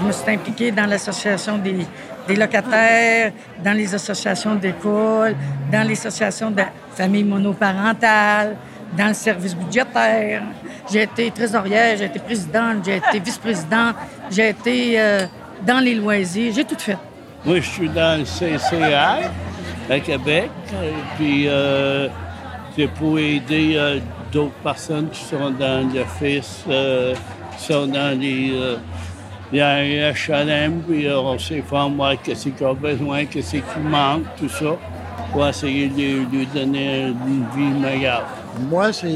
Je me suis impliquée dans l'association des, locataires, dans les associations d'école, dans les associations de familles monoparentales, dans le service budgétaire. J'ai été trésorière, j'ai été présidente, j'ai été vice-présidente, j'ai été euh, dans les loisirs, j'ai tout fait. Moi, je suis dans le CCA à Québec, puis euh, c'est pour aider euh, d'autres personnes qui sont dans l'office, euh, qui sont dans les, euh, les HLM, puis euh, on s'informe qu'est-ce qu'ils ont besoin, qu'est-ce qui manque, tout ça, pour essayer de lui donner une vie meilleure. Moi, c'est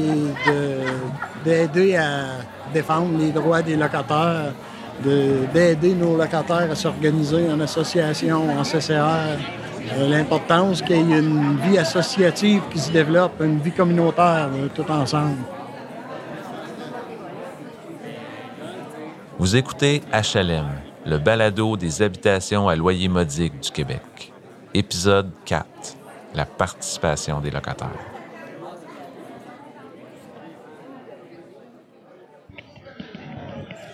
d'aider à défendre les droits des locataires, d'aider nos locataires à s'organiser en association, en CCR. Euh, L'importance qu'il y ait une vie associative qui se développe, une vie communautaire, euh, tout ensemble. Vous écoutez HLM, le balado des habitations à loyer modique du Québec. Épisode 4. La participation des locataires.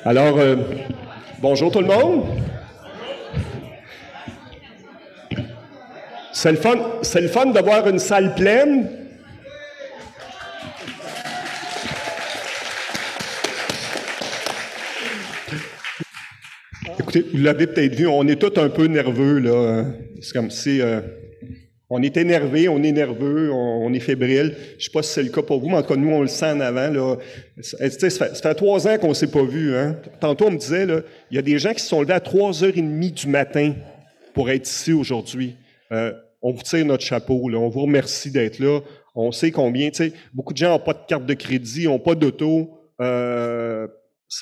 Alors, euh, bonjour tout le monde. C'est le fun, c'est le fun d'avoir une salle pleine. Vous l'avez peut-être vu, on est tous un peu nerveux là. C'est comme si euh, on est énervé, on est nerveux, on, est fébrile. Je sais pas si c'est le cas pour vous, mais en nous, on le sent en avant. Là. Ça, ça, fait, ça fait trois ans qu'on s'est pas vu. Hein. Tantôt, on me disait, là, il y a des gens qui se sont levés à 3h30 du matin pour être ici aujourd'hui. Euh, on vous tire notre chapeau. Là. On vous remercie d'être là. On sait combien, tu sais, beaucoup de gens n'ont pas de carte de crédit, n'ont pas d'auto. Euh,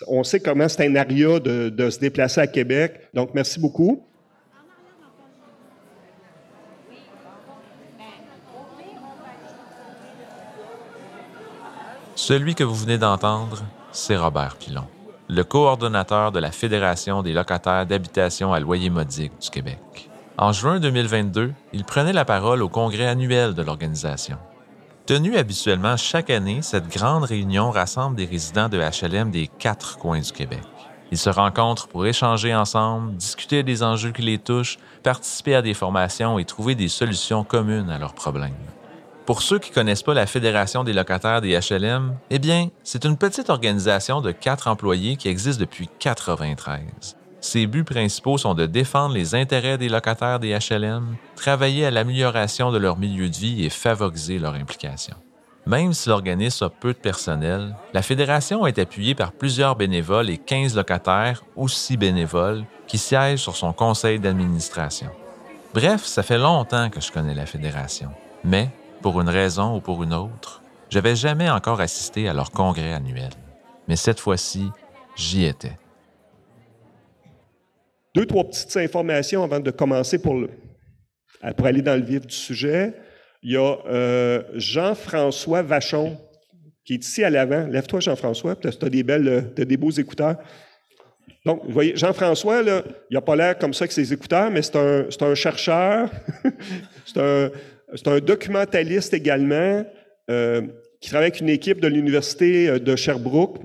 on sait comment c'est un aria de, de se déplacer à Québec. Donc, merci beaucoup. Celui que vous venez d'entendre, c'est Robert Pilon, le coordonnateur de la Fédération des locataires d'habitation à loyer modique du Québec. En juin 2022, il prenait la parole au congrès annuel de l'organisation. Tenue habituellement chaque année, cette grande réunion rassemble des résidents de HLM des quatre coins du Québec. Ils se rencontrent pour échanger ensemble, discuter des enjeux qui les touchent, participer à des formations et trouver des solutions communes à leurs problèmes. Pour ceux qui connaissent pas la Fédération des locataires des HLM, eh bien, c'est une petite organisation de quatre employés qui existe depuis 93. Ses buts principaux sont de défendre les intérêts des locataires des HLM, travailler à l'amélioration de leur milieu de vie et favoriser leur implication. Même si l'organisme a peu de personnel, la Fédération est appuyée par plusieurs bénévoles et 15 locataires, aussi bénévoles, qui siègent sur son conseil d'administration. Bref, ça fait longtemps que je connais la Fédération. Mais, pour une raison ou pour une autre, j'avais jamais encore assisté à leur congrès annuel. Mais cette fois-ci, j'y étais. Deux, trois petites informations avant de commencer pour, pour aller dans le vif du sujet. Il y a euh, Jean-François Vachon qui est ici à l'avant. Lève-toi, Jean-François, tu as des belles, t'as des beaux écouteurs. Donc, vous voyez, Jean-François, il n'a pas l'air comme ça avec ses écouteurs, mais c'est un, un chercheur, c'est un, un documentaliste également, euh, qui travaille avec une équipe de l'Université de Sherbrooke,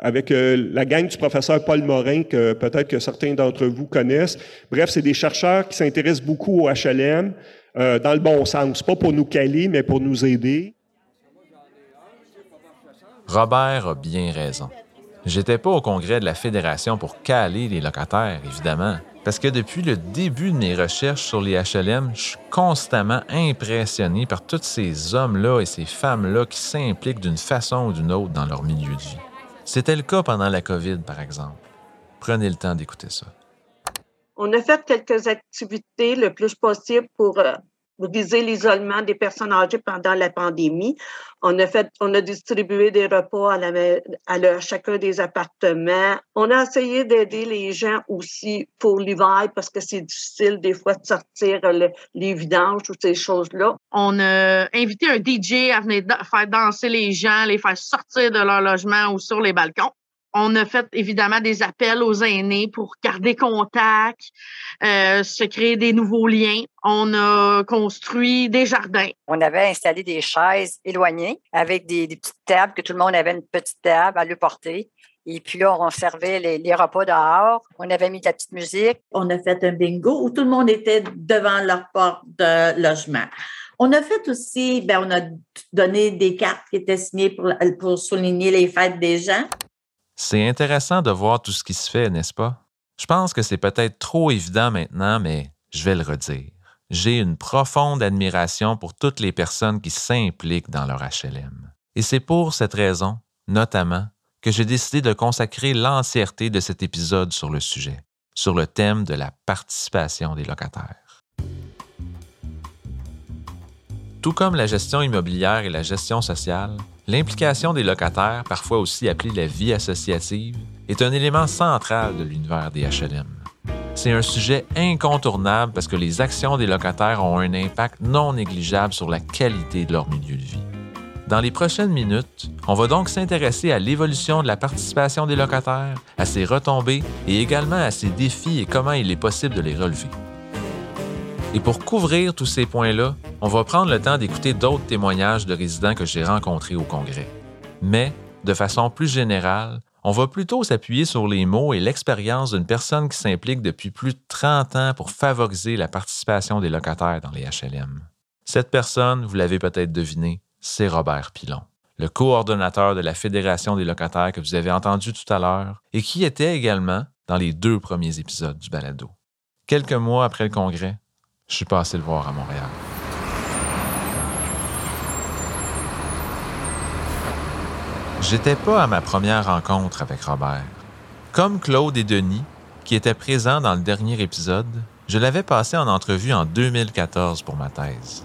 avec euh, la gang du professeur Paul Morin, que peut-être que certains d'entre vous connaissent. Bref, c'est des chercheurs qui s'intéressent beaucoup au HLM, euh, dans le bon sens, pas pour nous caler, mais pour nous aider. Robert a bien raison. J'étais pas au congrès de la Fédération pour caler les locataires, évidemment. Parce que depuis le début de mes recherches sur les HLM, je suis constamment impressionné par tous ces hommes-là et ces femmes-là qui s'impliquent d'une façon ou d'une autre dans leur milieu de vie. C'était le cas pendant la COVID, par exemple. Prenez le temps d'écouter ça. On a fait quelques activités le plus possible pour euh, briser l'isolement des personnes âgées pendant la pandémie. On a fait, on a distribué des repas à, la, à, à chacun des appartements. On a essayé d'aider les gens aussi pour l'hiver parce que c'est difficile des fois de sortir le, les vidanges ou ces choses-là. On a invité un DJ à venir faire danser les gens, les faire sortir de leur logement ou sur les balcons. On a fait évidemment des appels aux aînés pour garder contact, euh, se créer des nouveaux liens. On a construit des jardins. On avait installé des chaises éloignées avec des, petites tables, que tout le monde avait une petite table à le porter. Et puis là, on servait les, repas dehors. On avait mis de la petite musique. On a fait un bingo où tout le monde était devant leur porte de logement. On a fait aussi, ben, on a donné des cartes qui étaient signées pour, pour souligner les fêtes des gens. C'est intéressant de voir tout ce qui se fait, n'est-ce pas? Je pense que c'est peut-être trop évident maintenant, mais je vais le redire. J'ai une profonde admiration pour toutes les personnes qui s'impliquent dans leur HLM. Et c'est pour cette raison, notamment, que j'ai décidé de consacrer l'entièreté de cet épisode sur le sujet, sur le thème de la participation des locataires. Tout comme la gestion immobilière et la gestion sociale, l'implication des locataires, parfois aussi appelée la vie associative, est un élément central de l'univers des HLM. C'est un sujet incontournable parce que les actions des locataires ont un impact non négligeable sur la qualité de leur milieu de vie. Dans les prochaines minutes, on va donc s'intéresser à l'évolution de la participation des locataires, à ses retombées et également à ses défis et comment il est possible de les relever. Et pour couvrir tous ces points-là, on va prendre le temps d'écouter d'autres témoignages de résidents que j'ai rencontrés au Congrès. Mais, de façon plus générale, on va plutôt s'appuyer sur les mots et l'expérience d'une personne qui s'implique depuis plus de 30 ans pour favoriser la participation des locataires dans les HLM. Cette personne, vous l'avez peut-être deviné, c'est Robert Pilon, le coordonnateur de la Fédération des locataires que vous avez entendu tout à l'heure et qui était également dans les deux premiers épisodes du balado. Quelques mois après le congrès, je suis passé le voir à Montréal. J'étais pas à ma première rencontre avec Robert. Comme Claude et Denis, qui étaient présents dans le dernier épisode, je l'avais passé en entrevue en 2014 pour ma thèse.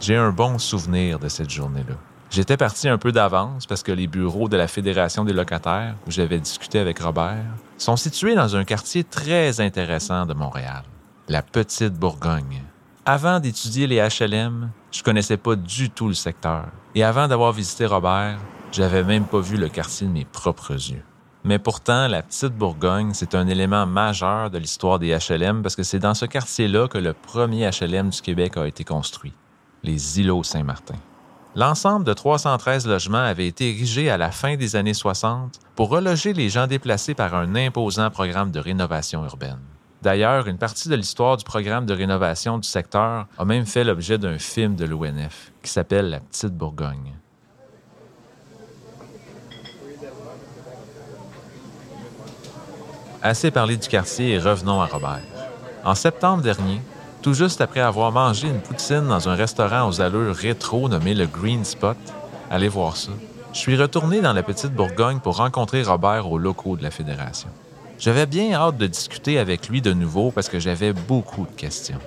J'ai un bon souvenir de cette journée-là. J'étais parti un peu d'avance parce que les bureaux de la Fédération des locataires, où j'avais discuté avec Robert, sont situés dans un quartier très intéressant de Montréal la petite Bourgogne. Avant d'étudier les HLM, je connaissais pas du tout le secteur. Et avant d'avoir visité Robert, j'avais même pas vu le quartier de mes propres yeux. Mais pourtant, la petite Bourgogne, c'est un élément majeur de l'histoire des HLM parce que c'est dans ce quartier-là que le premier HLM du Québec a été construit, les îlots Saint-Martin. L'ensemble de 313 logements avait été érigé à la fin des années 60 pour reloger les gens déplacés par un imposant programme de rénovation urbaine. D'ailleurs, une partie de l'histoire du programme de rénovation du secteur a même fait l'objet d'un film de l'ONF qui s'appelle La Petite Bourgogne. Assez parlé du quartier et revenons à Robert. En septembre dernier, tout juste après avoir mangé une poutine dans un restaurant aux allures rétro nommé le Green Spot, allez voir ça, je suis retourné dans la petite Bourgogne pour rencontrer Robert aux locaux de la Fédération. J'avais bien hâte de discuter avec lui de nouveau parce que j'avais beaucoup de questions.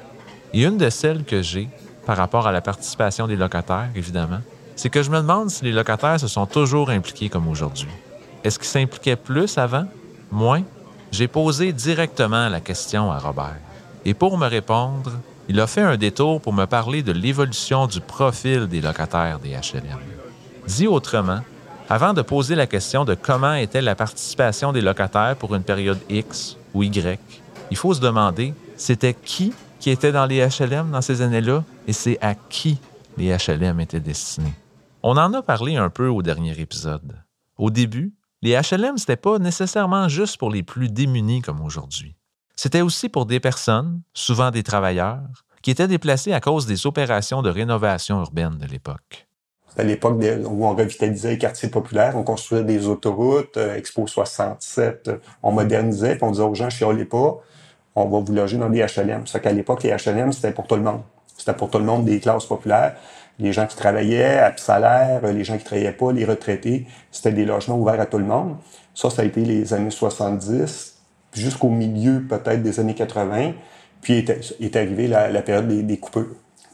Et une de celles que j'ai, par rapport à la participation des locataires, évidemment, c'est que je me demande si les locataires se sont toujours impliqués comme aujourd'hui. Est-ce qu'ils s'impliquaient plus avant? Moins? J'ai posé directement la question à Robert. Et pour me répondre, il a fait un détour pour me parler de l'évolution du profil des locataires des HLM. Dit autrement, avant de poser la question de comment était la participation des locataires pour une période X ou Y, il faut se demander c'était qui qui était dans les HLM dans ces années-là et c'est à qui les HLM étaient destinés? On en a parlé un peu au dernier épisode. Au début, les HLM, c'était pas nécessairement juste pour les plus démunis comme aujourd'hui. C'était aussi pour des personnes, souvent des travailleurs, qui étaient déplacés à cause des opérations de rénovation urbaine de l'époque à l'époque où on revitalisait les quartiers populaires, on construisait des autoroutes, euh, Expo 67, euh, on modernisait, puis on disait aux gens, chialez pas, on va vous loger dans des HLM. C'est qu'à l'époque, les HLM, c'était pour tout le monde. C'était pour tout le monde des classes populaires. Les gens qui travaillaient à salaire, les gens qui travaillaient pas, les retraités, c'était des logements ouverts à tout le monde. Ça, ça a été les années 70, jusqu'au milieu peut-être des années 80. Puis est, arrivée la, période des, des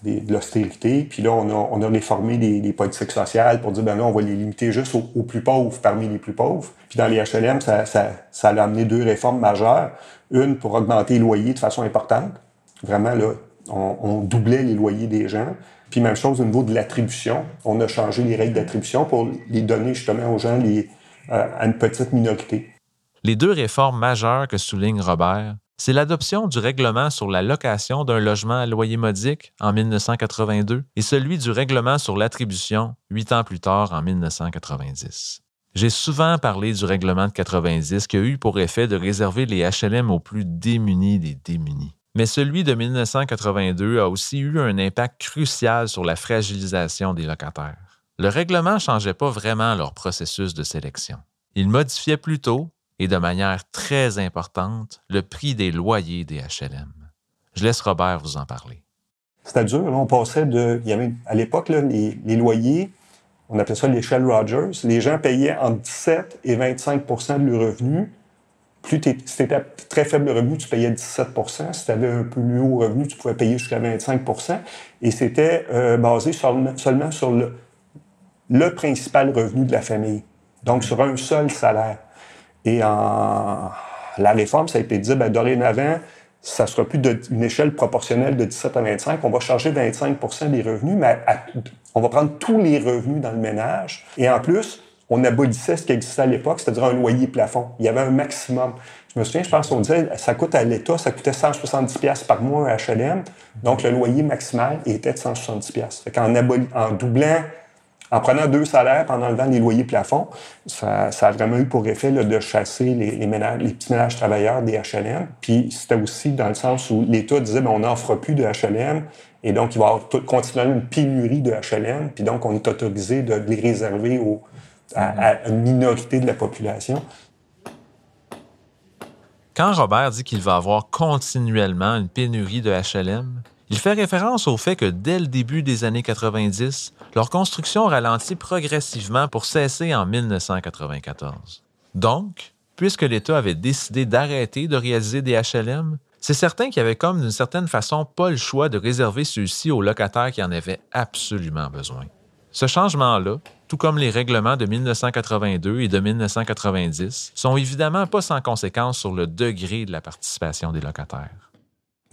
de l'austérité. Puis là, on a, on a réformé les, politiques sociales pour dire, ben là, on va les limiter juste aux, plus pauvres parmi les plus pauvres. Puis dans les HLM, ça, ça, a amené deux réformes majeures. Une pour augmenter les loyers de façon importante. Vraiment, là, on, doublait les loyers des gens. Puis même chose au niveau de l'attribution. On a changé les règles d'attribution pour les donner justement aux gens les, à une petite minorité. Les deux réformes majeures que souligne Robert, c'est l'adoption du règlement sur la location d'un logement à loyer modique en 1982 et celui du règlement sur l'attribution huit ans plus tard en 1990. J'ai souvent parlé du règlement de 90 qui a eu pour effet de réserver les HLM aux plus démunis des démunis. Mais celui de 1982 a aussi eu un impact crucial sur la fragilisation des locataires. Le règlement ne changeait pas vraiment leur processus de sélection. Il modifiait plutôt, et de manière très importante, le prix des loyers des HLM. Je laisse Robert vous en parler. C'était dur. On passait de. Il y avait, à l'époque, les, loyers, on appelait ça l'échelle Rogers. Les gens payaient entre 17 et 25% de leurs revenus plus si tu étais très faible revenu, tu payais 17 Si tu avais un peu plus haut revenu, tu pouvais payer jusqu'à 25 Et c'était euh, basé seulement sur le, principal revenu de la famille. Donc, sur un seul salaire. Et en la réforme, ça a été dit, ben, dorénavant, ça ne sera plus une échelle proportionnelle de 17 à 25. On va charger 25% des revenus, mais on va prendre tous les revenus dans le ménage. Et en plus, on abolissait ce qui existait à l'époque, c'est-à-dire un loyer plafond. Il y avait un maximum. Je me souviens, je pense qu'on disait, ça coûte à l'État, ça coûtait 170 par mois à HLM. Donc, le loyer maximal était de 170 Fait qu'en en doublant, en prenant deux salaires, en enlevant les loyers plafonds, ça, a vraiment eu pour effet de chasser les, ménages, les petits ménages travailleurs des HLM. Puis, c'était aussi dans le sens où l'État disait, ben, on fera plus de HLM. Et donc, il va y avoir continuellement une pénurie de HLM. Puis donc, on est autorisé de les réserver à, une minorité de la population. Quand Robert dit qu'il va avoir continuellement une pénurie de HLM, il fait référence au fait que dès le début des années 90, leur construction ralentit progressivement pour cesser en 1994. Donc, puisque l'État avait décidé d'arrêter de réaliser des HLM, c'est certain qu'il avait comme d'une certaine façon pas le choix de réserver ceux-ci aux locataires qui en avaient absolument besoin. Ce changement-là, tout comme les règlements de 1982 et de 1990, sont évidemment pas sans conséquence sur le degré de la participation des locataires.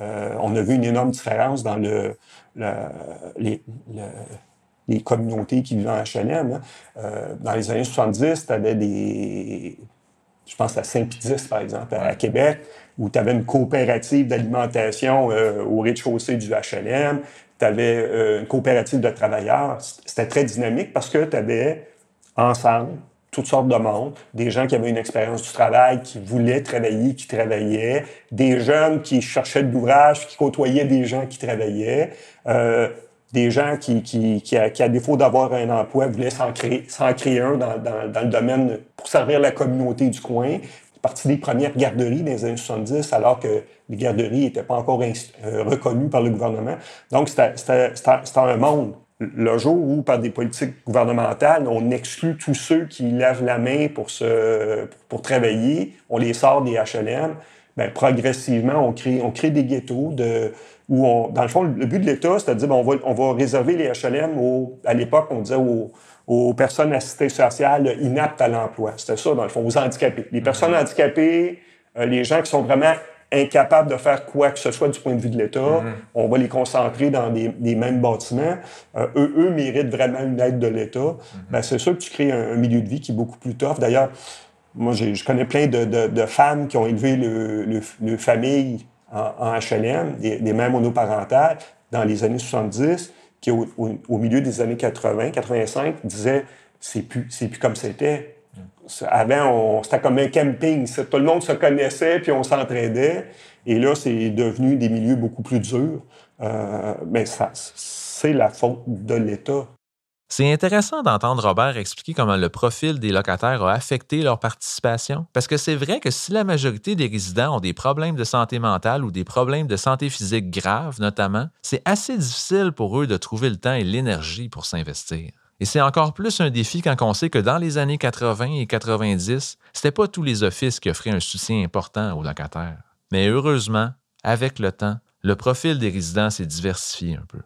Euh, on a vu une énorme différence dans le, les, communautés qui vivaient en HLM. Hein. Euh, dans les années 70, tu avais des. Je pense à Saint-Pédis, par exemple, à, Québec, où tu avais une coopérative d'alimentation euh, au rez-de-chaussée du HLM tu avais euh, une coopérative de travailleurs. C'était très dynamique parce que tu avais ensemble toutes sortes de monde, des gens qui avaient une expérience du travail, qui voulaient travailler, qui travaillaient, des jeunes qui cherchaient de l'ouvrage, qui côtoyaient des gens qui travaillaient, euh, des gens qui, qui, qui, à, défaut d'avoir un emploi, voulaient s'en créer, créer un dans, dans, dans, le domaine pour servir la communauté du coin partie des premières garderies les années 70, alors que les garderies n'étaient pas encore euh, reconnues par le gouvernement. Donc, c'était un monde. Le jour où, par des politiques gouvernementales, on exclut tous ceux qui lèvent la main pour, se, pour travailler, on les sort des HLM, bien, progressivement, on crée, on crée des ghettos de, où, on, dans le fond, le but de l'État, c'est à dire, on va, on va réserver les HLM, au, à l'époque, on disait aux, aux personnes assistées sociales inaptes à l'emploi. C'était ça, dans le fond, aux handicapés. Les personnes mm-hmm. handicapées, euh, les gens qui sont vraiment incapables de faire quoi que ce soit du point de vue de l'État, mm-hmm. on va les concentrer dans des, mêmes bâtiments. Euh, eux, eux méritent vraiment une aide de l'État. Mm-hmm. Ben, c'est sûr que tu crées un, milieu de vie qui est beaucoup plus tough. D'ailleurs, moi, je connais plein de, femmes qui ont élevé le, le, famille en, HLM, des, des mères monoparentales, dans les années 70 qui, au, milieu des années 80, 85, disait c'est plus, c'est plus comme c'était. Avant, c'était comme un camping. Tout le monde se connaissait, puis on s'entraidait. Et là, c'est devenu des milieux beaucoup plus durs. Euh, mais ça, c'est la faute de l'État. C'est intéressant d'entendre Robert expliquer comment le profil des locataires a affecté leur participation, parce que c'est vrai que si la majorité des résidents ont des problèmes de santé mentale ou des problèmes de santé physique graves notamment, c'est assez difficile pour eux de trouver le temps et l'énergie pour s'investir. Et c'est encore plus un défi quand on sait que dans les années 80 et 90, c'était pas tous les offices qui offraient un soutien important aux locataires. Mais heureusement, avec le temps, le profil des résidents s'est diversifié un peu.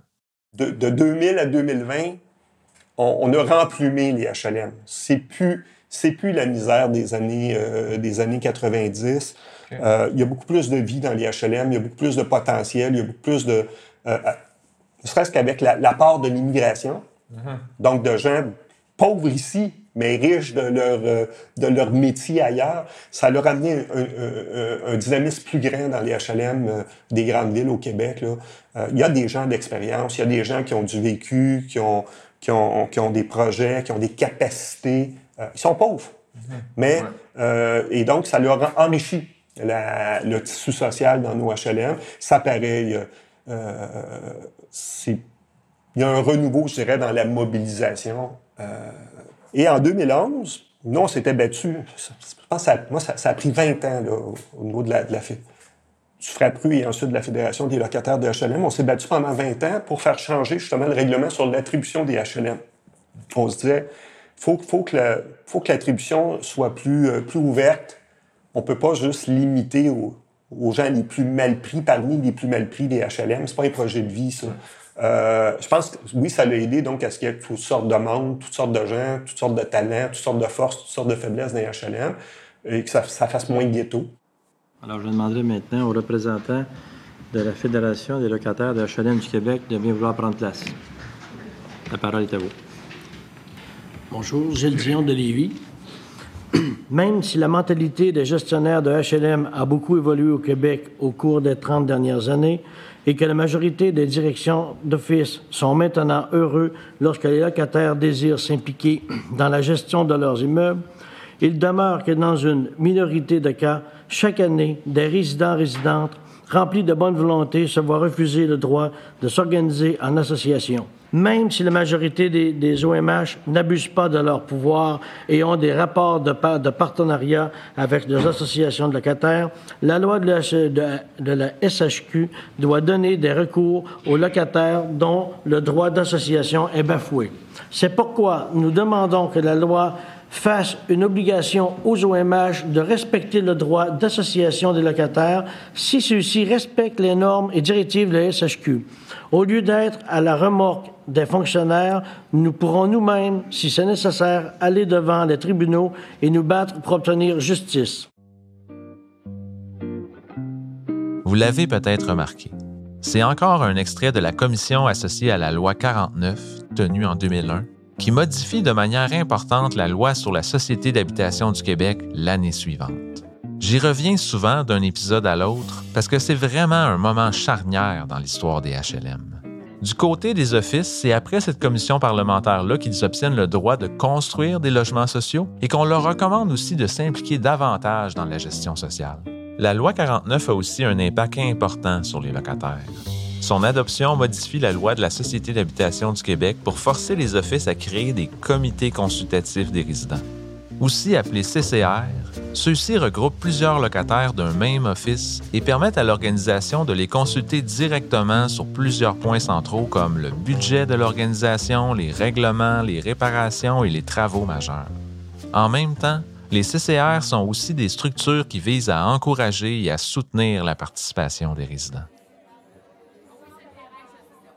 De, de 2000 à 2020, on, a remplumé les HLM. C'est plus, c'est plus la misère des années, euh, des années 90. Euh, il y a beaucoup plus de vie dans les HLM, il y a beaucoup plus de potentiel, il y a beaucoup plus de... Euh, ne serait-ce qu'avec l'apport de l'immigration, mm-hmm. donc de gens pauvres ici, mais riches de leur, euh, de leur métier ailleurs, ça leur a amené un, un, dynamisme plus grand dans les HLM euh, des grandes villes au Québec. Là. Euh, il y a des gens d'expérience, il y a des gens qui ont du vécu, qui ont, qui ont, qui ont des projets, qui ont des capacités. ils sont pauvres. Mhm. Mais, et donc, ça leur a enrichi la, le tissu social dans nos HLM. Ça paraît, c'est il y a un renouveau, je dirais, dans la mobilisation. Euh, et en 2011, nous, on s'était battu. Je ça, moi, ça, a pris 20 ans là, au niveau de la, de la du FRAPRU et ensuite de la Fédération des locataires de HLM. On s'est battu pendant 20 ans pour faire changer justement le règlement sur l'attribution des HLM. On se disait, faut, faut que faut que l'attribution soit plus, euh, plus ouverte. On peut pas juste limiter aux, aux gens les plus mal pris, parmi les plus mal pris des HLM. C'est pas un projet de vie, ça. Euh, je pense que oui, ça l'a aidé donc à ce qu'il y ait toutes sortes de monde, toutes sortes de gens, toutes sortes de talents, toutes sortes de forces, toutes sortes de faiblesses dans les HLM et que ça, fasse moins de ghetto. Alors, je demanderai maintenant aux représentants de la Fédération des locataires de HLM du Québec de bien vouloir prendre place. La parole est à vous. Bonjour, Gilles Dion de Lévis. Même si la mentalité des gestionnaires de HLM a beaucoup évolué au Québec au cours des 30 dernières années, et que la majorité des directions d'office sont maintenant heureux lorsque les locataires désirent s'impliquer dans la gestion de leurs immeubles, il demeure que dans une minorité de cas, chaque année, des résidents résidentes remplis de bonne volonté se voient refuser le droit de s'organiser en association même si la majorité des, OMH n'abusent pas de leur pouvoir et ont des rapports de, partenariat avec des associations de locataires, la loi de la SHQ doit donner des recours aux locataires dont le droit d'association est bafoué. C'est pourquoi nous demandons que la loi fasse une obligation aux OMH de respecter le droit d'association des locataires si ceux-ci respectent les normes et directives de la SHQ. Au lieu d'être à la remorque des fonctionnaires, nous pourrons nous-mêmes, si c'est nécessaire, aller devant les tribunaux et nous battre pour obtenir justice. Vous l'avez peut-être remarqué. C'est encore un extrait de la commission associée à la loi 49, tenue en 2001, qui modifie de manière importante la loi sur la Société d'habitation du Québec l'année suivante. J'y reviens souvent d'un épisode à l'autre parce que c'est vraiment un moment charnière dans l'histoire des HLM. Du côté des offices, c'est après cette commission parlementaire-là qu'ils obtiennent le droit de construire des logements sociaux et qu'on leur recommande aussi de s'impliquer davantage dans la gestion sociale. La loi 49 a aussi un impact important sur les locataires. Son adoption modifie la loi de la Société d'habitation du Québec pour forcer les offices à créer des comités consultatifs des résidents. Aussi appelés CCR, ceux-ci regroupent plusieurs locataires d'un même office et permettent à l'organisation de les consulter directement sur plusieurs points centraux comme le budget de l'organisation, les règlements, les réparations et les travaux majeurs. En même temps, les CCR sont aussi des structures qui visent à encourager et à soutenir la participation des résidents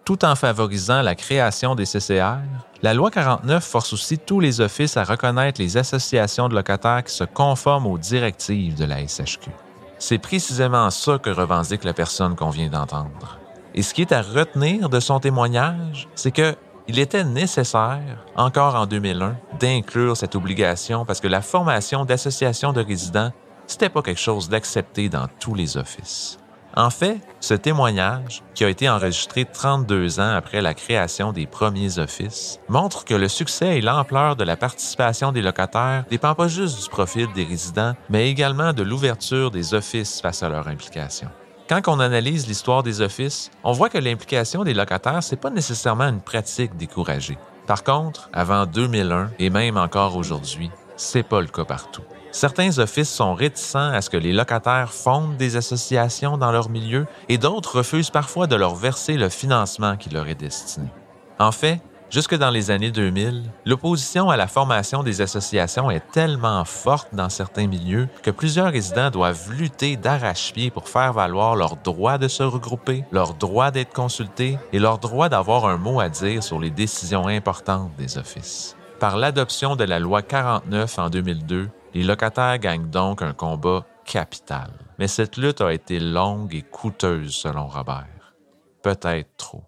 tout en favorisant la création des CCR, la loi 49 force aussi tous les offices à reconnaître les associations de locataires qui se conforment aux directives de la SHQ. C'est précisément ça que revendique la personne qu'on vient d'entendre. Et ce qui est à retenir de son témoignage, c'est que il était nécessaire, encore en 2001, d'inclure cette obligation parce que la formation d'associations de résidents, c'était pas quelque chose d'accepté dans tous les offices. En fait, ce témoignage, qui a été enregistré 32 ans après la création des premiers offices, montre que le succès et l'ampleur de la participation des locataires dépend pas juste du profit des résidents, mais également de l'ouverture des offices face à leur implication. Quand on analyse l'histoire des offices, on voit que l'implication des locataires, c'est pas nécessairement une pratique découragée. Par contre, avant 2001 et même encore aujourd'hui, c'est pas le cas partout. Certains offices sont réticents à ce que les locataires fondent des associations dans leur milieu et d'autres refusent parfois de leur verser le financement qui leur est destiné. En fait, jusque dans les années 2000, l'opposition à la formation des associations est tellement forte dans certains milieux que plusieurs résidents doivent lutter d'arrache-pied pour faire valoir leur droit de se regrouper, leur droit d'être consultés et leur droit d'avoir un mot à dire sur les décisions importantes des offices. Par l'adoption de la loi 49 en 2002, les locataires gagnent donc un combat capital. Mais cette lutte a été longue et coûteuse selon Robert. Peut-être trop.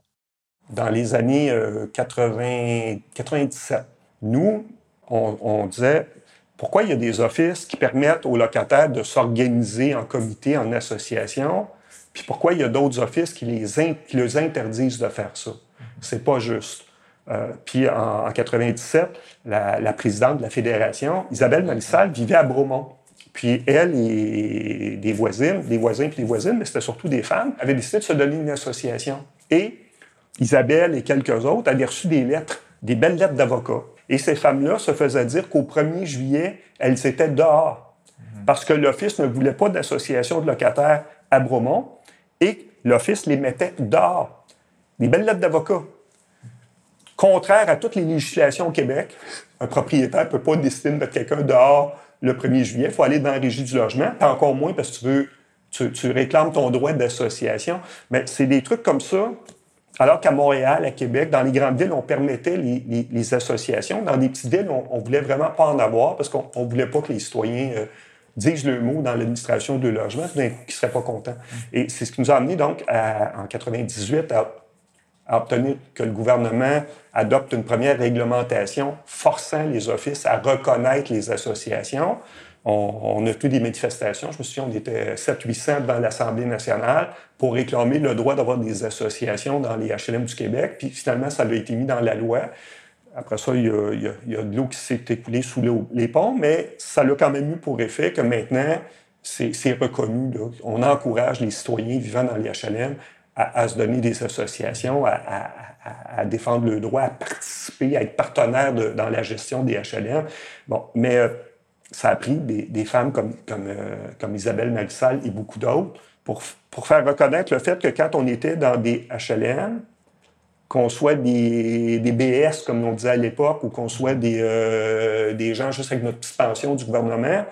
Dans les années 80, euh, 97, nous, on, disait pourquoi il y a des offices qui permettent aux locataires de s'organiser en comité, en association, puis pourquoi il y a d'autres offices qui les, qui les interdisent de faire ça? C'est pas juste. Euh, puis en, 1997, la, présidente de la fédération, Isabelle Malissal, vivait à Bromont. Puis elle et des voisines, des voisins puis des voisines, mais c'était surtout des femmes, avaient décidé de se donner une association. Et Isabelle et quelques autres avaient reçu des lettres, des belles lettres d'avocats. Et ces femmes-là se faisaient dire qu'au 1er juillet, elles étaient dehors parce que l'Office ne voulait pas d'association de locataires à Bromont et l'Office les mettait dehors. Des belles lettres d'avocats. Contraire à toutes les législations au Québec, un propriétaire ne peut pas décider de mettre quelqu'un dehors le 1er juillet. Il faut aller dans la régie du logement, encore moins parce que tu veux tu, réclames ton droit d'association. Mais c'est des trucs comme ça alors qu'à Montréal, à Québec, dans les grandes villes, on permettait les, associations. Dans des petites villes, on, ne voulait vraiment pas en avoir parce qu'on ne voulait pas que les citoyens euh, disent le mot dans l'administration de logement, qui ne seraient pas contents. Et c'est ce qui nous a amené donc en 98 à, obtenir que le gouvernement adopte une première réglementation forçant les offices à reconnaître les associations. On, a fait des manifestations. Je me souviens, on était 700-800 devant l'Assemblée nationale pour réclamer le droit d'avoir des associations dans les HLM du Québec. Puis finalement, ça a été mis dans la loi. Après ça, il y a, de l'eau qui s'est écoulée sous les ponts, mais ça a quand même eu pour effet que maintenant, c'est reconnu. On encourage les citoyens vivant dans les HLM à, se donner des associations, à, défendre le droit, à participer, à être partenaire dans la gestion des HLM. Bon, mais euh, ça a pris des, femmes comme, euh, Isabelle Malissal et beaucoup d'autres pour, faire reconnaître le fait que quand on était dans des HLM, qu'on soit des, des, BS, comme on disait à l'époque, ou qu'on soit des, euh, des gens juste avec notre petite pension du gouvernement,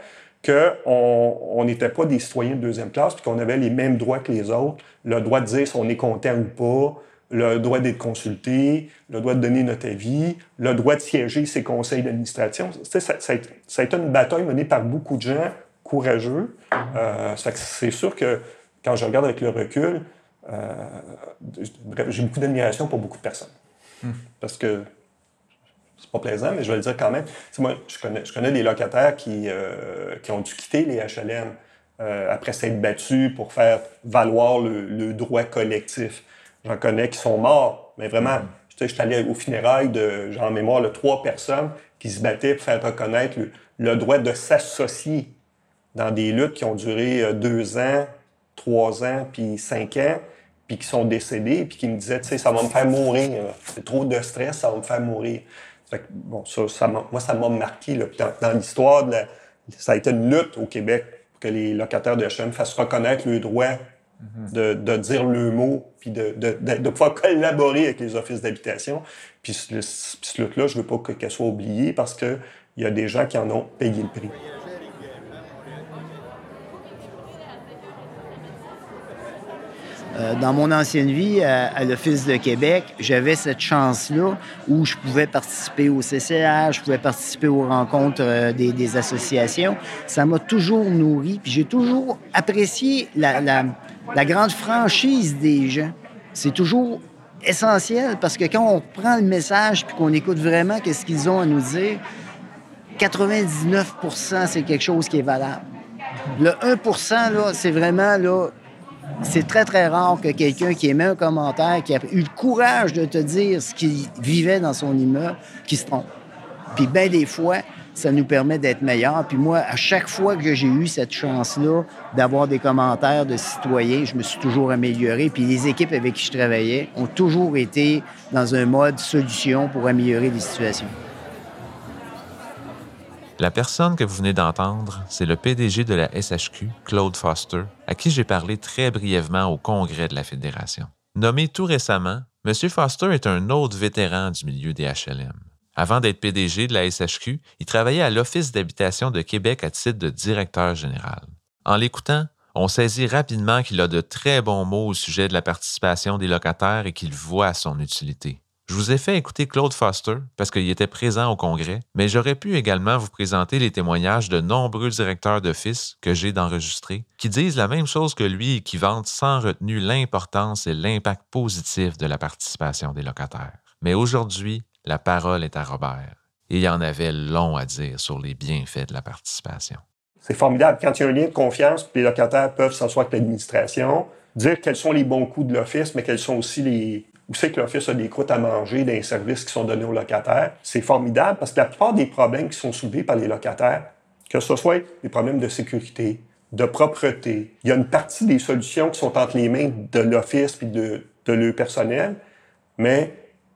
qu'on n'était pas des citoyens de deuxième classe, puis qu'on avait les mêmes droits que les autres, le droit de dire si on est content ou pas, le droit d'être consulté, le droit de donner notre avis, le droit de siéger ses conseils d'administration. Ça, ça, ça, a été une bataille menée par beaucoup de gens courageux. Euh, c'est sûr que quand je regarde avec le recul, euh, j'ai beaucoup d'admiration pour beaucoup de personnes. Hmm. Parce que c'est pas plaisant, mais je vais le dire quand même. moi, je connais, je connais des locataires qui, euh, qui ont dû quitter les HLM après s'être battus pour faire valoir le droit collectif. J'en connais qui sont morts, mais vraiment, je suis allé au funérailles de, genre en mémoire, de trois personnes qui se battaient pour faire reconnaître le, droit de s'associer dans des luttes qui ont duré euh, deux ans, trois ans, puis cinq ans, puis qui sont décédés, puis qui me disaient, tu sais, ça va me faire mourir. C'est trop de stress, ça va me faire mourir. Bon, ça, moi, ça m'a marqué. Là. Dans, l'histoire, ça a été une lutte au Québec pour que les locataires de HM fassent reconnaître le droit de, de, dire le mot, puis de, de, de, pouvoir collaborer avec les offices d'habitation. Puis ce, lutte-là, je veux pas qu'elle soit oubliée parce qu'il y a des gens qui en ont payé le prix. Euh, dans mon ancienne vie à, l'Office de Québec, j'avais cette chance-là où je pouvais participer au CCH, je pouvais participer aux rencontres euh, des, associations. Ça m'a toujours nourri, puis j'ai toujours apprécié la grande franchise des gens. C'est toujours essentiel parce que quand on prend le message puis qu'on écoute vraiment qu'est-ce qu'ils ont à nous dire, 99% c'est quelque chose qui est valable. Le 1% là, c'est vraiment là, c'est très, très rare que quelqu'un qui émet un commentaire, qui a eu le courage de te dire ce qu'il vivait dans son immeuble, qui se trompe. Puis bien des fois, ça nous permet d'être meilleurs. Puis moi, à chaque fois que j'ai eu cette chance-là d'avoir des commentaires de citoyens, je me suis toujours amélioré. Puis les équipes avec qui je travaillais ont toujours été dans un mode solution pour améliorer les situations. La personne que vous venez d'entendre, c'est le PDG de la SHQ, Claude Foster, à qui j'ai parlé très brièvement au congrès de la Fédération. Nommé tout récemment, M. Foster est un autre vétéran du milieu des HLM. Avant d'être PDG de la SHQ, il travaillait à l'Office d'habitation de Québec à titre de directeur général. En l'écoutant, on saisit rapidement qu'il a de très bons mots au sujet de la participation des locataires et qu'il voit son utilité. Je vous ai fait écouter Claude Foster parce qu'il était présent au congrès, mais j'aurais pu également vous présenter les témoignages de nombreux directeurs d'office que j'ai d'enregistrer qui disent la même chose que lui et qui vantent sans retenue l'importance et l'impact positif de la participation des locataires. Mais aujourd'hui, la parole est à Robert. Il y en avait long à dire sur les bienfaits de la participation. C'est formidable. Quand il y a un lien de confiance, les locataires peuvent s'asseoir avec l'administration, dire quels sont les bons coups de l'Office, mais quels sont aussi les, où c'est que l'Office a des croûtes à manger, des services qui sont donnés aux locataires. C'est formidable parce que la plupart des problèmes qui sont soulevés par les locataires, que ce soit des problèmes de sécurité, de propreté, il y a une partie des solutions qui sont entre les mains de l'Office et de, de personnel, mais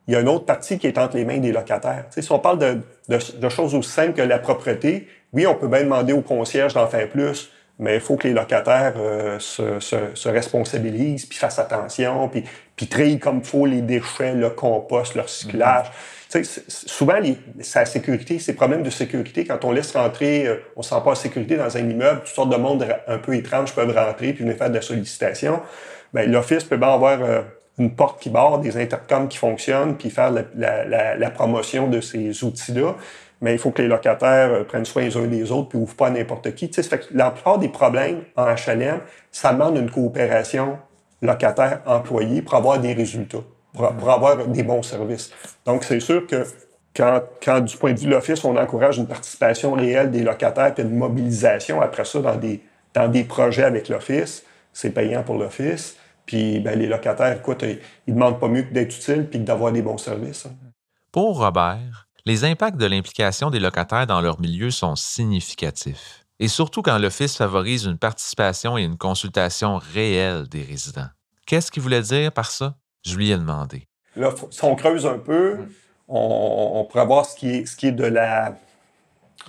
il y a une autre partie qui est entre les mains des locataires. si on parle de, de, choses aussi simples que la propreté, oui, on peut bien demander au concierge d'en faire plus, mais il faut que les locataires euh, se, se, se, responsabilisent, puis fassent attention, puis, puis trient comme faut les déchets, le compost, le recyclage. Mm-hmm. Souvent, les, la sécurité, ces problèmes de sécurité, quand on laisse rentrer, euh, on ne sent pas en sécurité dans un immeuble, toutes sortes de monde un peu étranges peuvent rentrer puis venir faire de la sollicitation. Bien, l'Office peut bien avoir euh, une porte qui barre, des intercoms qui fonctionnent, puis faire la, la, la promotion de ces outils-là mais il faut que les locataires euh, prennent soin les uns des autres puis ouvrent pas n'importe qui. Sais, fait que la plupart des problèmes en HLM, ça demande une coopération locataire-employé pour avoir des résultats, pour, avoir des bons services. Donc, c'est sûr que quand, quand, du point de vue de l'Office, on encourage une participation réelle des locataires puis une mobilisation après ça dans des, dans des projets avec l'Office, c'est payant pour l'Office. Puis ben, les locataires, écoute, ils, ne demandent pas mieux que d'être utiles puis d'avoir des bons services. Hein. Pour Robert, les impacts de l'implication des locataires dans leur milieu sont significatifs, et surtout quand l'Office favorise une participation et une consultation réelle des résidents. Qu'est-ce qu'il voulait dire par ça? Je lui ai demandé. Là, si on creuse un peu, on, pourrait voir ce qui est, ce qui est de, la,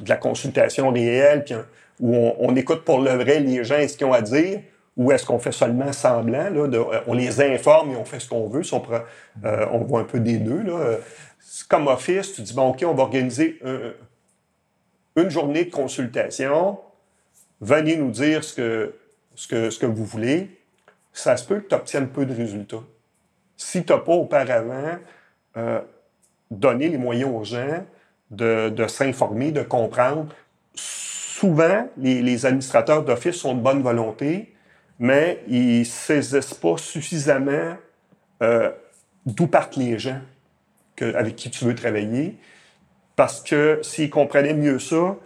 de la consultation réelle, puis où on, écoute pour le vrai les gens et ce qu'ils ont à dire, ou est-ce qu'on fait seulement semblant? Là, euh, on les informe et on fait ce qu'on veut. on, euh, on, voit un peu des deux. Là comme office, tu dis, bon, OK, on va organiser une journée de consultation. Venez nous dire ce que, ce que, ce que vous voulez. Ça se peut que tu obtiennes peu de résultats. Si tu n'as pas auparavant euh, donné les moyens aux gens de, de s'informer, de comprendre, souvent, les, les administrateurs d'office sont de bonne volonté, mais ils ne saisissent pas suffisamment euh, d'où partent les gens avec qui tu veux travailler. Parce que s'ils comprenaient mieux ça,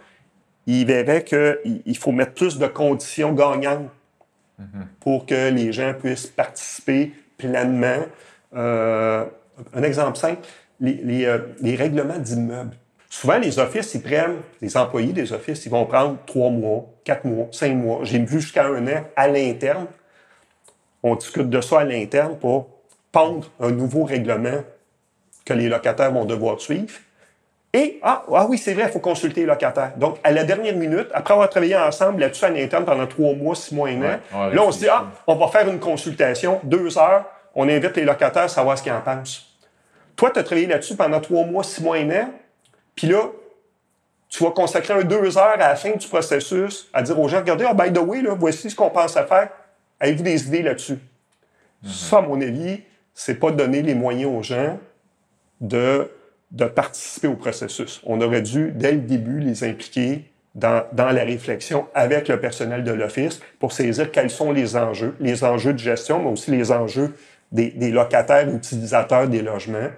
ils verraient qu'il faut mettre plus de conditions gagnantes mm-hmm. pour que les gens puissent participer pleinement. Euh, un exemple simple, les, euh, les, règlements d'immeubles. Souvent, les offices, ils prennent, les employés des offices, ils vont prendre trois mois, quatre mois, cinq mois. J'ai vu jusqu'à un an à l'interne. On discute de ça à l'interne pour pondre un nouveau règlement que les locataires vont devoir suivre. Et, ah, ah oui, c'est vrai, il faut consulter les locataires. Donc, à la dernière minute, après avoir travaillé ensemble là-dessus à l'interne pendant trois mois, six mois, un an, là, on se dit, ah, on va faire une consultation, deux heures, on invite les locataires à savoir ce qu'ils en pensent. Toi, tu as travaillé là-dessus pendant trois mois, six mois, un an, puis là, tu vas consacrer un deux heures à la fin du processus à dire aux gens, regardez, ah, by the way, là, voici ce qu'on pense à faire. Avez-vous des idées là-dessus? Mm-hmm. Ça, à mon avis, c'est pas donner les moyens aux gens de, de participer au processus. On aurait dû, dès le début, les impliquer dans, dans, la réflexion avec le personnel de l'Office pour saisir quels sont les enjeux, les enjeux de gestion, mais aussi les enjeux des, des locataires utilisateurs des logements,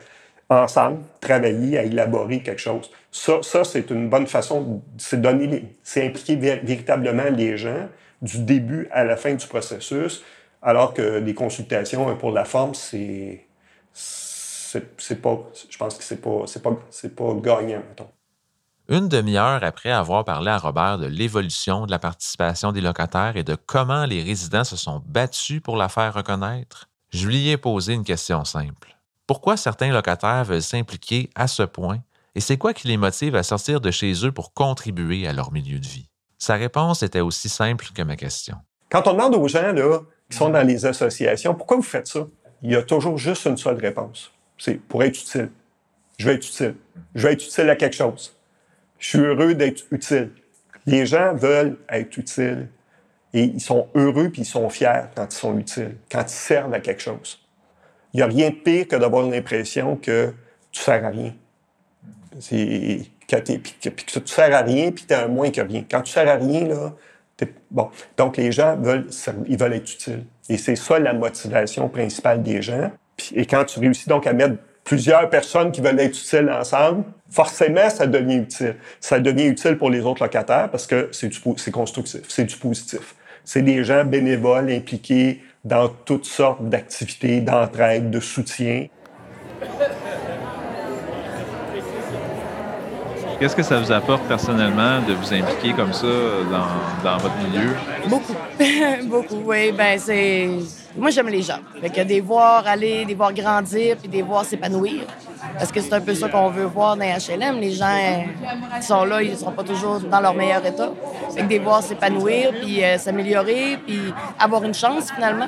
ensemble, travailler à élaborer quelque chose. Ça, ça c'est une bonne façon, c'est donner, c'est impliquer véritablement les gens du début à la fin du processus, alors que des consultations pour la forme, c'est c'est pas, je pense que c'est pas, pas, c'est pas gagnant, mettons. Une demi-heure après avoir parlé à Robert de l'évolution de la participation des locataires et de comment les résidents se sont battus pour la faire reconnaître, je lui ai posé une question simple. Pourquoi certains locataires veulent s'impliquer à ce point et c'est quoi qui les motive à sortir de chez eux pour contribuer à leur milieu de vie? Sa réponse était aussi simple que ma question. Quand on demande aux gens là, qui sont dans les associations, pourquoi vous faites ça? Il y a toujours juste une seule réponse c'est pour être utile. Je vais être utile. Je vais être utile à quelque chose. Je suis heureux d'être utile. Les gens veulent être utiles et ils sont heureux puis ils sont fiers quand ils sont utiles, quand ils servent à quelque chose. Il n'y a rien de pire que d'avoir l'impression que tu sers à rien. C'est que, que, tu sers à rien puis tu es un moins que rien. Quand tu sers à rien, là, bon. Donc les gens veulent, ils veulent être utiles. Et c'est ça la motivation principale des gens. Et quand tu réussis donc à mettre plusieurs personnes qui veulent être utiles ensemble, forcément, ça devient utile. Ça devient utile pour les autres locataires parce que c'est constructif, c'est du positif. C'est des gens bénévoles impliqués dans toutes sortes d'activités, d'entraide, de soutien. Qu'est-ce que ça vous apporte personnellement de vous impliquer comme ça dans, votre milieu? Beaucoup. Beaucoup, oui. Ben, c'est... Moi, j'aime les gens. Fait que des voir aller, des voir grandir, puis des voir s'épanouir. Parce que c'est un peu ça qu'on veut voir dans HLM. Les gens qui sont là, ils ne sont pas toujours dans leur meilleur état. Fait que des voir s'épanouir, puis euh, s'améliorer, puis avoir une chance, finalement,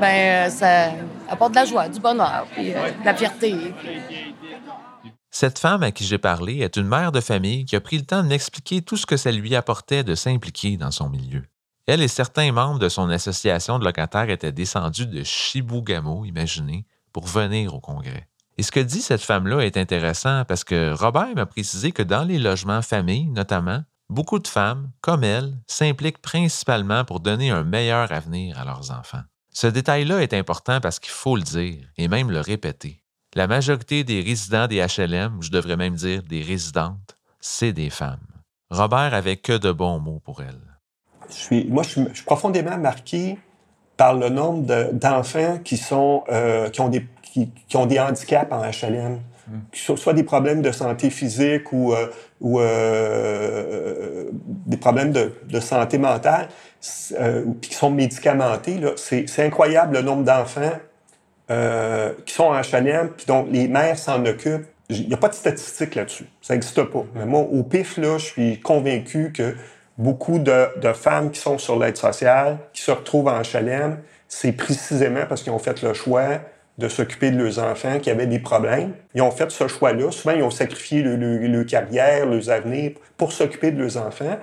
ben, euh, ça apporte de la joie, du bonheur, puis euh, de la fierté. Cette femme à qui j'ai parlé est une mère de famille qui a pris le temps de m'expliquer tout ce que ça lui apportait de s'impliquer dans son milieu. Elle et certains membres de son association de locataires étaient descendus de Chibougamau, imaginez, pour venir au congrès. Et ce que dit cette femme-là est intéressant parce que Robert m'a précisé que dans les logements familles, notamment, beaucoup de femmes, comme elle, s'impliquent principalement pour donner un meilleur avenir à leurs enfants. Ce détail-là est important parce qu'il faut le dire et même le répéter. La majorité des résidents des HLM, je devrais même dire des résidentes, c'est des femmes. Robert avait que de bons mots pour elle. Je suis, moi, je suis, profondément marqué par le nombre d'enfants qui, sont, euh, qui, ont des, qui, ont des handicaps en HLM, mm. soit des problèmes de santé physique ou, euh, ou euh, des problèmes de, de santé mentale, puis qui sont médicamentés. C'est incroyable le nombre d'enfants qui sont en HLM, puis dont les mères s'en occupent. Il n'y a pas de statistiques là-dessus. Ça n'existe pas. Mais moi, au PIF, là, je suis convaincu que beaucoup de, femmes qui sont sur l'aide sociale, qui se retrouvent en HLM, c'est précisément parce qu'ils ont fait le choix de s'occuper de leurs enfants qui avaient des problèmes. Ils ont fait ce choix-là. Souvent, ils ont sacrifié leur, carrière, leurs avenirs pour s'occuper de leurs enfants.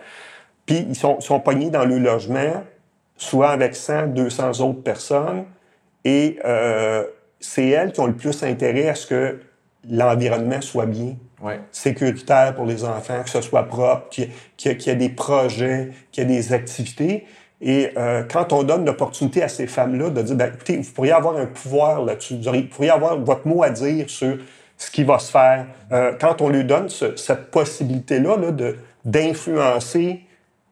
Puis, ils sont, sont pognés dans le logement, soit avec 100, 200 autres personnes, et euh, c'est elles qui ont le plus intérêt à ce que l'environnement soit bien, sécuritaire pour les enfants, que ce soit propre, qu'il y, ait des projets, qu'il y ait des activités. Et euh, quand on donne l'opportunité à ces femmes-là de dire, ben, écoutez, vous pourriez avoir un pouvoir là-dessus, vous pourriez avoir votre mot à dire sur ce qui va se faire. Euh, quand on lui donne cette possibilité-là là, de, d'influencer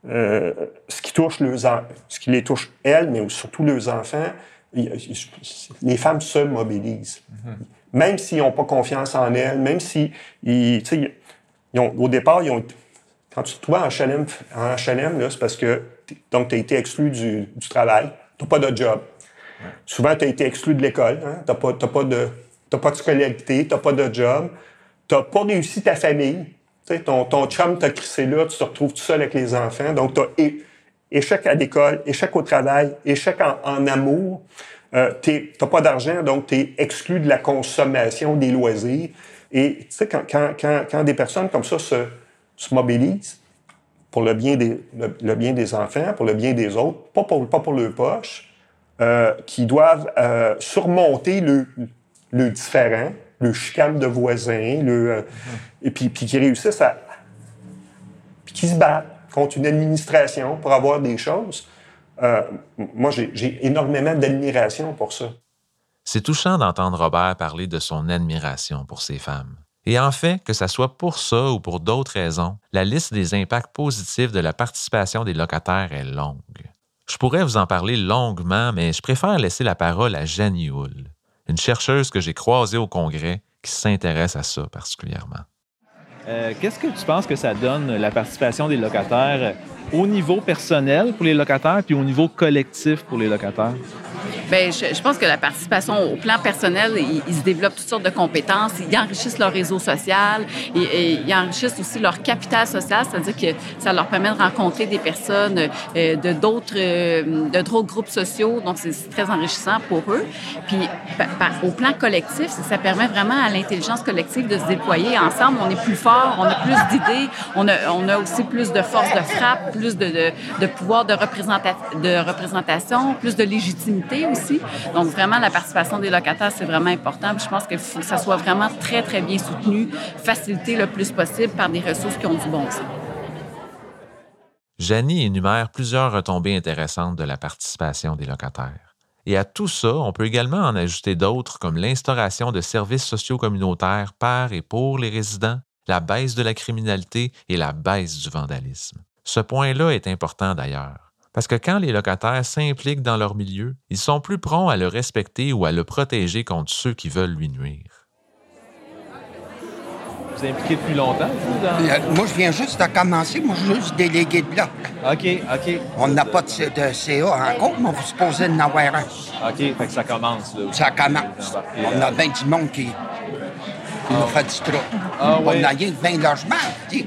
euh, ce qui touche leurs, ce qui les touche elles, mais surtout leurs enfants, les femmes se mobilisent. Même s'ils n'ont pas confiance en elles, même si, ils, ont, au départ, ils ont, quand tu te trouves en HLM, en HLM c'est parce que tu as été exclu du, travail, tu n'as pas de job. Souvent, tu as été exclu de l'école, hein? tu n'as pas, pas, de, pas de scolarité, tu n'as pas de job, tu n'as pas réussi ta famille. ton, ton chum t'a crissé là, tu te retrouves tout seul avec les enfants. Donc, tu as échec à l'école, échec au travail, échec en, amour. Euh, tu n'as pas d'argent, donc tu es exclu de la consommation des loisirs. Et tu sais, quand, quand, quand, quand, des personnes comme ça se, se mobilisent pour le bien, des, le, bien des enfants, pour le bien des autres, pas pour, pas pour leur poche, euh, qui doivent euh, surmonter le, le différent, le chicane de voisins, le, euh, et puis, puis qui réussissent à... puis qui se battent contre une administration pour avoir des choses. Euh, moi, j'ai énormément d'admiration pour ça. C'est touchant d'entendre Robert parler de son admiration pour ces femmes. Et en fait, que ce soit pour ça ou pour d'autres raisons, la liste des impacts positifs de la participation des locataires est longue. Je pourrais vous en parler longuement, mais je préfère laisser la parole à Jeannie Hull, une chercheuse que j'ai croisée au Congrès qui s'intéresse à ça particulièrement. Euh, qu'est-ce que tu penses que ça donne, la participation des locataires au niveau personnel pour les locataires puis au niveau collectif pour les locataires? Bien, je, pense que la participation au plan personnel, ils, développent toutes sortes de compétences, ils enrichissent leur réseau social, et, ils enrichissent aussi leur capital social, c'est-à-dire que ça leur permet de rencontrer des personnes euh, de d'autres euh, groupes sociaux, donc c'est très enrichissant pour eux. Puis au plan collectif, ça permet vraiment à l'intelligence collective de se déployer ensemble. On est plus fort, on a plus d'idées, on a, aussi plus de force de frappe, plus de, pouvoir de, représentation, plus de légitimité aussi donc, vraiment, la participation des locataires, c'est vraiment important. je pense que ça soit vraiment très, très bien soutenu, facilité le plus possible par des ressources qui ont du bon sens. Janie énumère plusieurs retombées intéressantes de la participation des locataires. Et à tout ça, on peut également en ajouter d'autres comme l'instauration de services sociaux communautaires par et pour les résidents, la baisse de la criminalité et la baisse du vandalisme. Ce point-là est important d'ailleurs, parce que quand les locataires s'impliquent dans leur milieu, ils sont plus prompts à le respecter ou à le protéger contre ceux qui veulent lui nuire vous impliqué depuis longtemps, vous, dans... Moi, je viens juste de commencer. Moi, je suis juste délégué de bloc. OK, OK. On n'a pas de, de, CA encore, mais on va se poser de avoir un. OK, fait que ça commence, là. Ça commence. On a bien du monde qui, qui nous ah. fait du trou. Ah, on a rien 20 logements, tu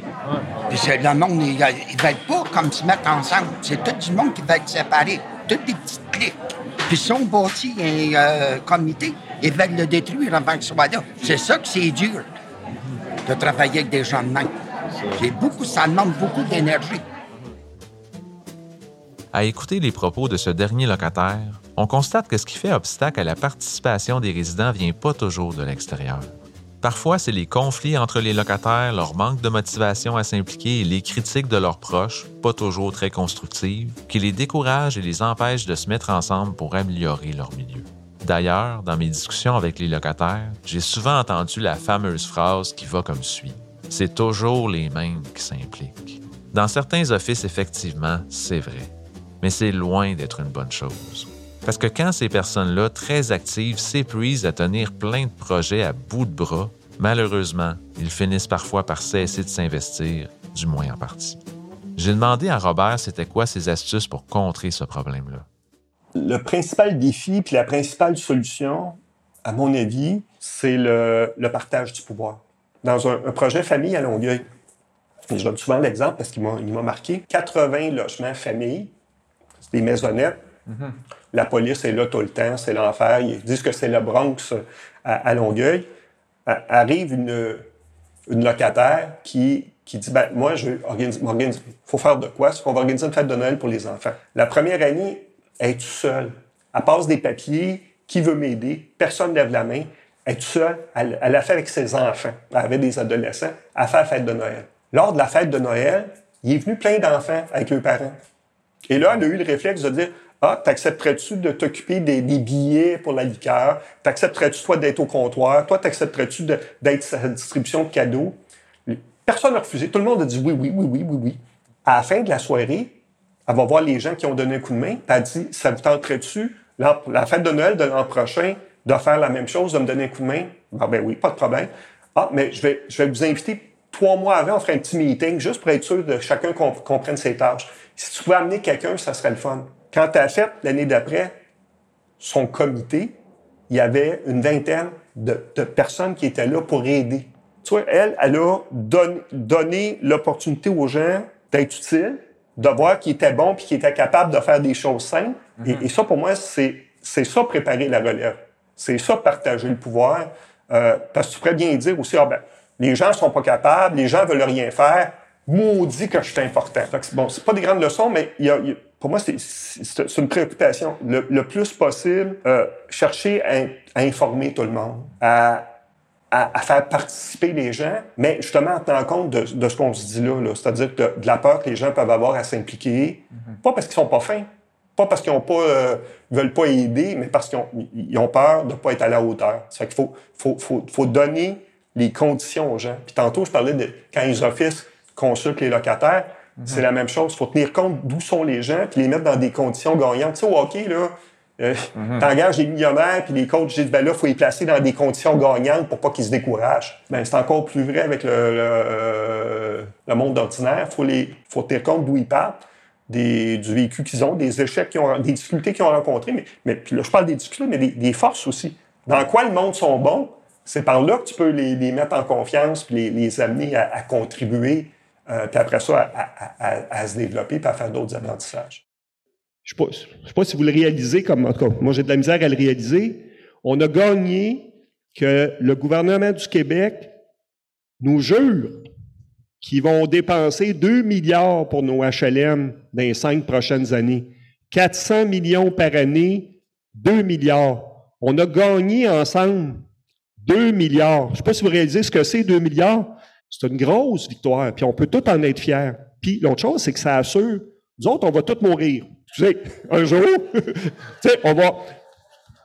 sais. le monde, ils ne veulent pas comme se mettre ensemble. C'est tout du monde qui veut être séparé. Toutes des petites cliques. Puis si on bâtit un euh, comité, ils veulent le détruire avant qu'il soit là. C'est ça que c'est dur de travailler avec des gens de main. beaucoup, ça demande beaucoup d'énergie. À écouter les propos de ce dernier locataire, on constate que ce qui fait obstacle à la participation des résidents vient pas toujours de l'extérieur. Parfois, c'est les conflits entre les locataires, leur manque de motivation à s'impliquer et les critiques de leurs proches, pas toujours très constructives, qui les découragent et les empêchent de se mettre ensemble pour améliorer leur milieu. D'ailleurs, dans mes discussions avec les locataires, j'ai souvent entendu la fameuse phrase qui va comme suit. C'est toujours les mêmes qui s'impliquent. Dans certains offices, effectivement, c'est vrai. Mais c'est loin d'être une bonne chose. Parce que quand ces personnes-là, très actives, s'épuisent à tenir plein de projets à bout de bras, malheureusement, ils finissent parfois par cesser de s'investir, du moins en partie. J'ai demandé à Robert c'était quoi ses astuces pour contrer ce problème-là le principal défi puis la principale solution, à mon avis, c'est le, partage du pouvoir. Dans un, projet famille à Longueuil, je donne souvent l'exemple parce qu'il m'a marqué, 80 logements famille, c'est des maisonnettes. Mm-hmm. La police est là tout le temps, c'est l'enfer. Ils disent que c'est le Bronx à, Longueuil. Arrive une, locataire qui, qui dit ben, Moi, je m'organiser. Il faut faire de quoi? C'est qu'on va organiser une fête de Noël pour les enfants. La première année, elle est toute seule. Elle passe des papiers. Qui veut m'aider? Personne ne lève la main. Elle est toute seule. Elle, elle, a fait avec ses enfants. Elle avait des adolescents. Elle a fait la fête de Noël. Lors de la fête de Noël, il est venu plein d'enfants avec leurs parents. Et là, elle a eu le réflexe de dire Ah, t'accepterais-tu de t'occuper des, billets pour la liqueur? T'accepterais-tu, toi, d'être au comptoir? Toi, t'accepterais-tu d'être sa distribution de cadeaux? Personne n'a refusé. Tout le monde a dit oui, oui, oui, oui, oui, oui. À la fin de la soirée, elle va voir les gens qui ont donné un coup de main, puis elle dit Ça vous tenterait-tu, la fête de Noël de l'an prochain, de faire la même chose, de me donner un coup de main? Ah, ben oui, pas de problème. Ah, mais je vais, je vais vous inviter trois mois avant, on ferait un petit meeting, juste pour être sûr de chacun comprenne ses tâches. Si tu pouvais amener quelqu'un, ça serait le fun. Quand tu fait l'année d'après son comité, il y avait une vingtaine de, personnes qui étaient là pour aider. Tu vois, elle, elle a donné l'opportunité aux gens d'être utiles, de voir qu'il était bon puis qu'il était capable de faire des choses simples. et, mhm. ça, pour moi, c'est, c'est ça préparer la relève. C'est ça partager le pouvoir. Euh, parce que tu pourrais bien dire aussi, ah ben, les gens sont pas capables, les gens veulent rien faire. Maudit que je suis important. bon, c'est pas des grandes leçons, mais il y a, pour moi, c'est, une préoccupation. Le, plus possible, euh, chercher à, à, informer tout le monde, à à, faire participer les gens, mais justement en tenant compte de, ce qu'on se dit là, c'est-à-dire de, la peur que les gens peuvent avoir à s'impliquer, mhm. pas parce qu'ils sont pas fins, pas parce qu'ils ont pas euh, veulent pas aider, mais parce qu'ils ont, peur de pas être à la hauteur. Ça qu'il faut, faut, faut, faut, donner les conditions aux gens. Puis tantôt, je parlais de quand les offices consultent les locataires, c'est la même chose. Il faut tenir compte d'où sont les gens, puis les mettre dans des conditions gagnantes. Tu sais, au hockey, là, euh, mhm. T'engages des millionnaires, puis les coachs disent, ben là, il faut les placer dans des conditions gagnantes pour pas qu'ils se découragent. Ben, c'est encore plus vrai avec le, le, euh, monde ordinaire. Il faut, les, faut tenir compte d'où ils partent, des, du vécu qu'ils ont, des échecs qu'ils ont, des difficultés qu'ils ont rencontrées. Mais, mais puis là, je parle des difficultés, mais des, forces aussi. Dans quoi le monde sont bons, c'est par là que tu peux les, les mettre en confiance, puis les, les amener à, contribuer, euh, puis après ça, à, se développer, puis à faire d'autres apprentissages. Je ne sais, pas si vous le réalisez, comme en tout cas, moi j'ai de la misère à le réaliser. On a gagné que le gouvernement du Québec nous jure qu'ils vont dépenser 2 milliards pour nos HLM dans les cinq prochaines années. 400 millions par année, 2 milliards. On a gagné ensemble 2 milliards. Je ne sais pas si vous réalisez ce que c'est, 2 milliards. C'est une grosse victoire, puis on peut tout en être fiers. Puis l'autre chose, c'est que ça assure, nous autres, on va tous mourir tu sais, un jour, tu sais, on va.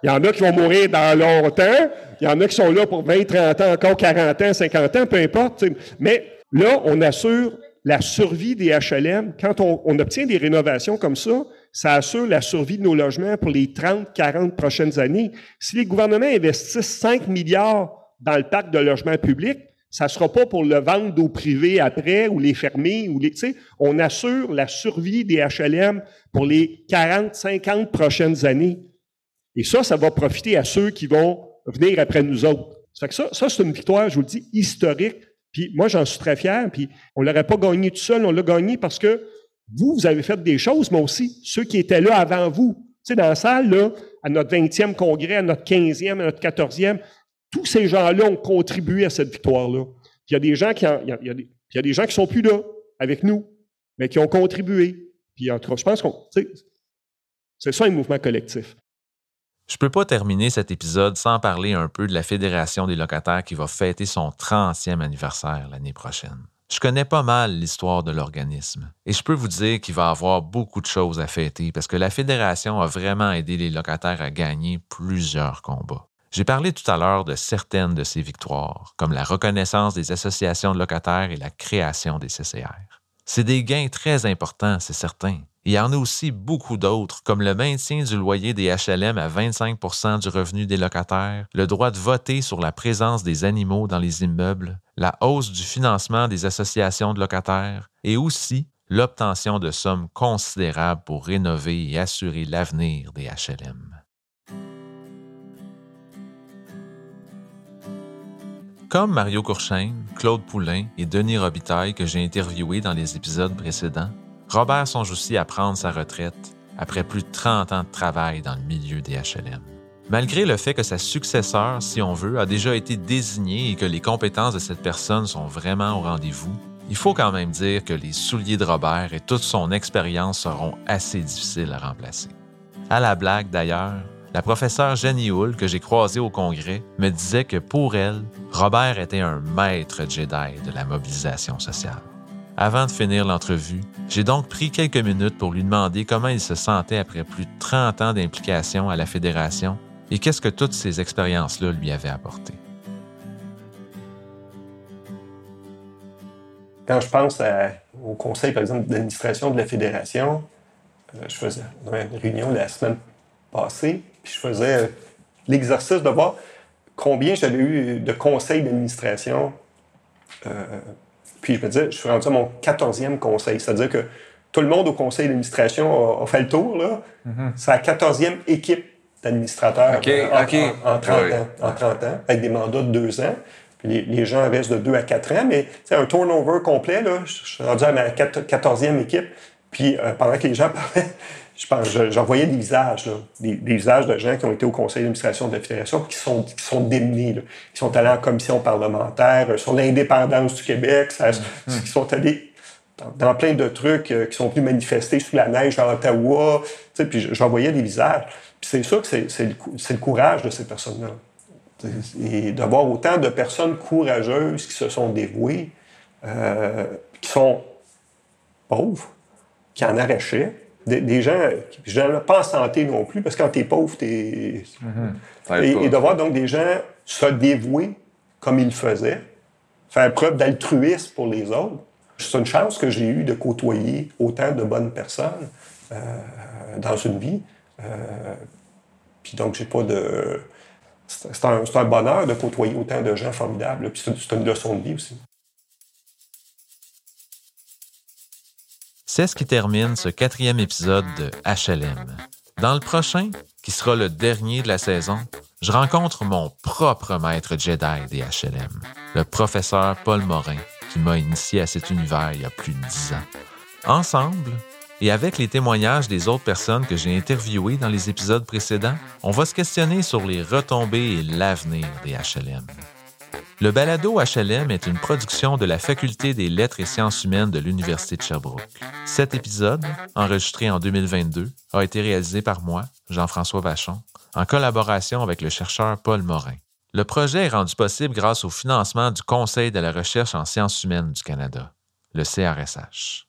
Il y en a qui vont mourir dans longtemps. Il y en a qui sont là pour 20, 30 ans, encore 40 ans, 50 ans, peu importe. Mais là, on assure la survie des HLM. Quand on, on, obtient des rénovations comme ça, ça assure la survie de nos logements pour les 30, 40 prochaines années. Si les gouvernements investissent 5 milliards dans le parc de logements publics, ça ne sera pas pour le vendre au privé après ou les fermer. Ou les, on assure la survie des HLM pour les 40, 50 prochaines années. Et ça, ça va profiter à ceux qui vont venir après nous autres. Ça, ça, ça c'est une victoire, je vous le dis, historique. Puis moi, j'en suis très fier. Puis on ne l'aurait pas gagné tout seul, on l'a gagné parce que vous, vous avez fait des choses, mais aussi ceux qui étaient là avant vous. Tu sais, dans la salle, là, à notre 20e congrès, à notre 15e, à notre 14e, tous ces gens-là ont contribué à cette victoire-là. Il y a des gens qui des, il y a des sont plus là avec nous, mais qui ont contribué. Puis en tout cas, je pense qu'on, c'est ça un mouvement collectif. Je peux pas terminer cet épisode sans parler un peu de la Fédération des locataires qui va fêter son 30e anniversaire l'année prochaine. Je connais pas mal l'histoire de l'organisme et je peux vous dire qu'il va avoir beaucoup de choses à fêter parce que la Fédération a vraiment aidé les locataires à gagner plusieurs combats. J'ai parlé tout à l'heure de certaines de ces victoires, comme la reconnaissance des associations de locataires et la création des CCR. C'est des gains très importants, c'est certain, il y en a aussi beaucoup d'autres, comme le maintien du loyer des HLM à 25% du revenu des locataires, le droit de voter sur la présence des animaux dans les immeubles, la hausse du financement des associations de locataires et aussi l'obtention de sommes considérables pour rénover et assurer l'avenir des HLM. Comme Mario Courchaine, Claude Poulain et Denis Robitaille que j'ai interviewés dans les épisodes précédents, Robert songe aussi à prendre sa retraite après plus de 30 ans de travail dans le milieu des HLM. Malgré le fait que sa successeur, si on veut, a déjà été désignée et que les compétences de cette personne sont vraiment au rendez-vous, il faut quand même dire que les souliers de Robert et toute son expérience seront assez difficiles à remplacer. À la blague d'ailleurs, la professeure Jenny Hull, que j'ai croisée au congrès, me disait que pour elle, Robert était un maître Jedi de la mobilisation sociale. Avant de finir l'entrevue, j'ai donc pris quelques minutes pour lui demander comment il se sentait après plus de 30 ans d'implication à la Fédération et qu'est-ce que toutes ces expériences-là lui avaient apporté. Quand je pense au conseil, par exemple, d'administration de la Fédération, euh, je faisais une réunion la semaine passée, puis je faisais euh, l'exercice de voir combien j'avais eu de conseils d'administration euh, puis je me disais, je suis rendu à mon 14e conseil. C'est-à-dire que tout le monde au conseil d'administration a, fait le tour. là. Mm-hmm. C'est la 14e équipe d'administrateurs en, 30 ans, en 30 ans, avec des mandats de deux ans. Puis les, gens restent de 2 à 4 ans, mais c'est un turnover complet. Là. Je suis rendu à ma 14e équipe. Puis euh, pendant que les gens parlaient, je pense, j'en voyais des visages, des, visages de gens qui ont été au conseil d'administration de la Fédération qui sont, qui sont démenés, qui sont allés en commission parlementaire euh, sur l'indépendance du Québec, ça, mm-hmm. qui sont allés dans, plein de trucs, euh, qui sont venus manifester sous la neige à Ottawa, puis j'en voyais des visages. Puis c'est ça que c'est le, le, courage de ces personnes-là. Et d'avoir autant de personnes courageuses qui se sont dévouées, euh, qui sont pauvres, qui en arrachaient, des, gens, gens pas en santé non plus, parce que quand tu es pauvre, tu es. Mm-hmm. et, de voir donc des gens se dévouer comme ils le faisaient, faire preuve d'altruisme pour les autres. C'est une chance que j'ai eue de côtoyer autant de bonnes personnes euh, dans une vie. Euh, puis donc, j'ai pas de. C'est un, un, bonheur de côtoyer autant de gens formidables. Puis c'est une leçon de vie aussi. C'est ce qui termine ce quatrième épisode de HLM. Dans le prochain, qui sera le dernier de la saison, je rencontre mon propre maître Jedi des HLM, le professeur Paul Morin, qui m'a initié à cet univers il y a plus de dix ans. Ensemble, et avec les témoignages des autres personnes que j'ai interviewées dans les épisodes précédents, on va se questionner sur les retombées et l'avenir des HLM. Le balado HLM est une production de la Faculté des lettres et sciences humaines de l'Université de Sherbrooke. Cet épisode, enregistré en 2022, a été réalisé par moi, Jean-François Vachon, en collaboration avec le chercheur Paul Morin. Le projet est rendu possible grâce au financement du Conseil de la recherche en sciences humaines du Canada, le CRSH.